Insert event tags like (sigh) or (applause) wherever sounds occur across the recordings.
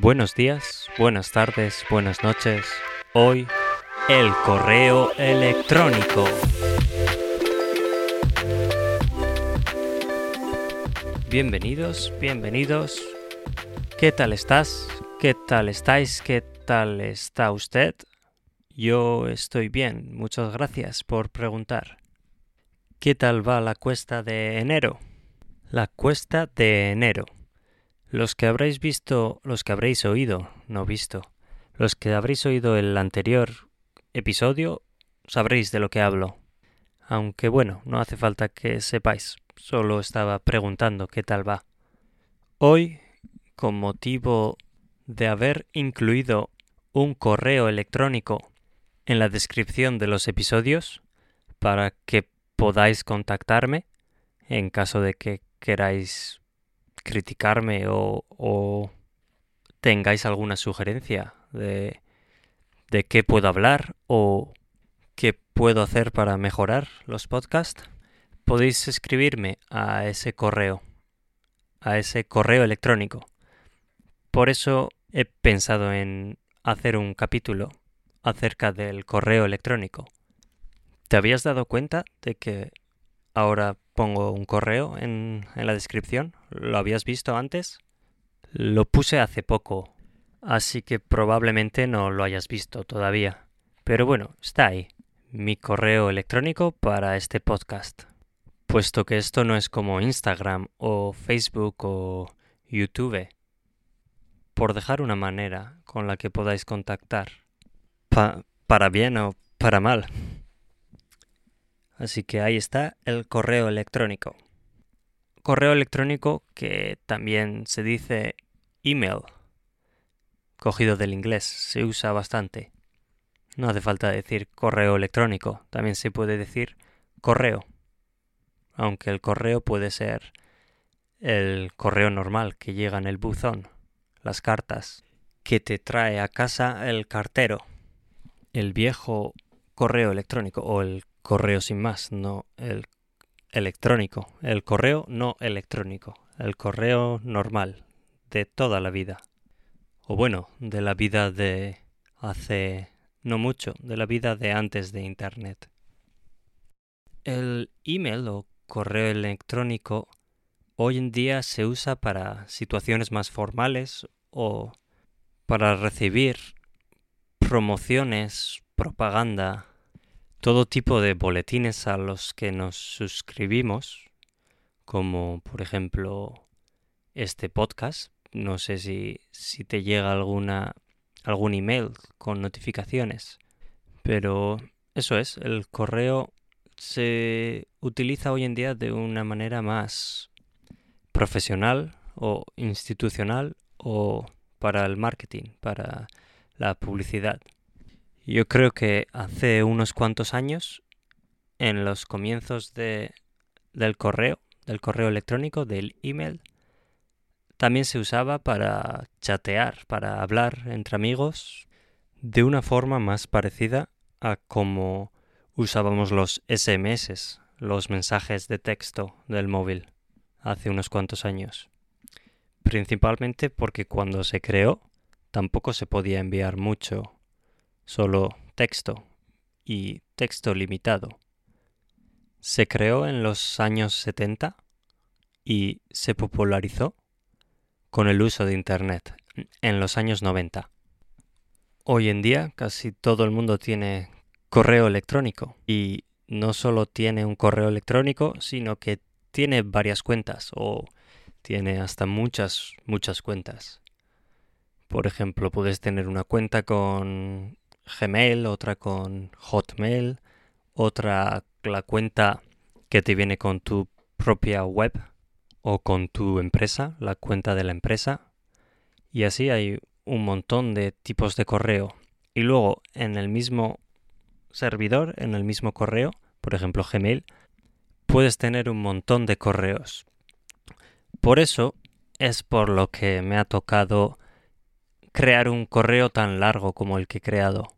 Buenos días, buenas tardes, buenas noches. Hoy, el correo electrónico. Bienvenidos, bienvenidos. ¿Qué tal estás? ¿Qué tal estáis? ¿Qué tal está usted? Yo estoy bien, muchas gracias por preguntar. ¿Qué tal va la cuesta de enero? La cuesta de enero. Los que habréis visto, los que habréis oído, no visto, los que habréis oído el anterior episodio, sabréis de lo que hablo. Aunque bueno, no hace falta que sepáis, solo estaba preguntando qué tal va. Hoy, con motivo de haber incluido un correo electrónico en la descripción de los episodios, para que podáis contactarme en caso de que queráis criticarme o, tengáis alguna sugerencia de, de qué puedo hablar o qué puedo hacer para mejorar los podcasts, podéis escribirme a ese correo, a ese correo electrónico. Por eso he pensado en hacer un capítulo acerca del correo electrónico. ¿Te habías dado cuenta de que ahora pongo un correo en, la descripción. ¿Lo habías visto antes? Lo puse hace poco, así que probablemente no lo hayas visto todavía. Pero bueno, está ahí, mi correo electrónico para este podcast. Puesto que esto no es como Instagram o Facebook o YouTube. Por dejar una manera con la que podáis contactar. para bien o para mal. Así que ahí está el correo electrónico. Correo electrónico que también se dice email, cogido del inglés, se usa bastante. No hace falta decir correo electrónico, también se puede decir correo, aunque el correo puede ser el correo normal que llega en el buzón, las cartas, que te trae a casa el cartero, el viejo correo electrónico o el correo sin más, no el electrónico. El correo no electrónico, el correo normal, de toda la vida. O bueno, de la vida de hace no mucho, de la vida de antes de Internet. El email o correo electrónico hoy en día se usa para situaciones más formales o para recibir promociones, propaganda, todo tipo de boletines a los que nos suscribimos, como por ejemplo este podcast. No sé si, si te llega alguna, algún email con notificaciones, pero eso es, el correo se utiliza hoy en día de una manera más profesional o institucional o para el marketing, para la publicidad. Yo creo que hace unos cuantos años, en los comienzos de, del correo, del correo electrónico, del email, también se usaba para chatear, para hablar entre amigos, de una forma más parecida a como usábamos los SMS, los mensajes de texto del móvil, hace unos cuantos años. Principalmente porque cuando se creó tampoco se podía enviar mucho solo texto y texto limitado. Se creó en los años 70 y se popularizó con el uso de Internet en los años 90. Hoy en día casi todo el mundo tiene correo electrónico y no solo tiene un correo electrónico, sino que tiene varias cuentas o tiene hasta muchas, muchas cuentas. Por ejemplo, puedes tener una cuenta con Gmail, otra con Hotmail, otra la cuenta que te viene con tu propia web o con tu empresa, la cuenta de la empresa. Y así hay un montón de tipos de correo. Y luego en el mismo servidor, en el mismo correo, por ejemplo Gmail, puedes tener un montón de correos. Por eso es por lo que me ha tocado crear un correo tan largo como el que he creado.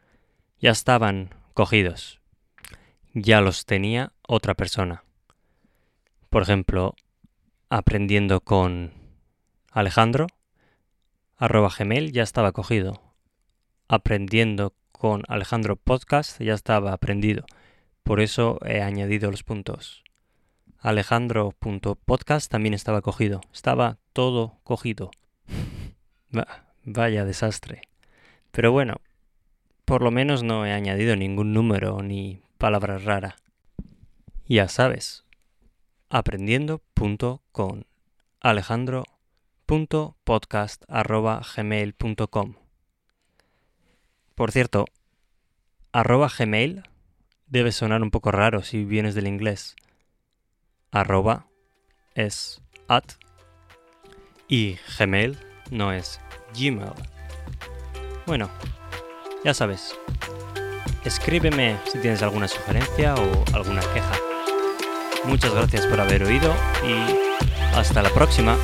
ya estaban cogidos. Ya los tenía otra persona. Por ejemplo, aprendiendo con Alejandro, arroba gmail ya estaba cogido. Aprendiendo con Alejandro Podcast ya estaba aprendido. Por eso he añadido los puntos. Alejandro.podcast también estaba cogido. Estaba todo cogido. (laughs) Vaya desastre. Pero bueno, por lo menos no he añadido ningún número ni palabra rara. Ya sabes, aprendiendo.con alejandro.podcast.gmail.com Por cierto, arroba gmail debe sonar un poco raro si vienes del inglés. Arroba es at y gmail no es gmail. Bueno, ya sabes. Escríbeme si tienes alguna sugerencia o alguna queja. Muchas gracias por haber oído y hasta la próxima.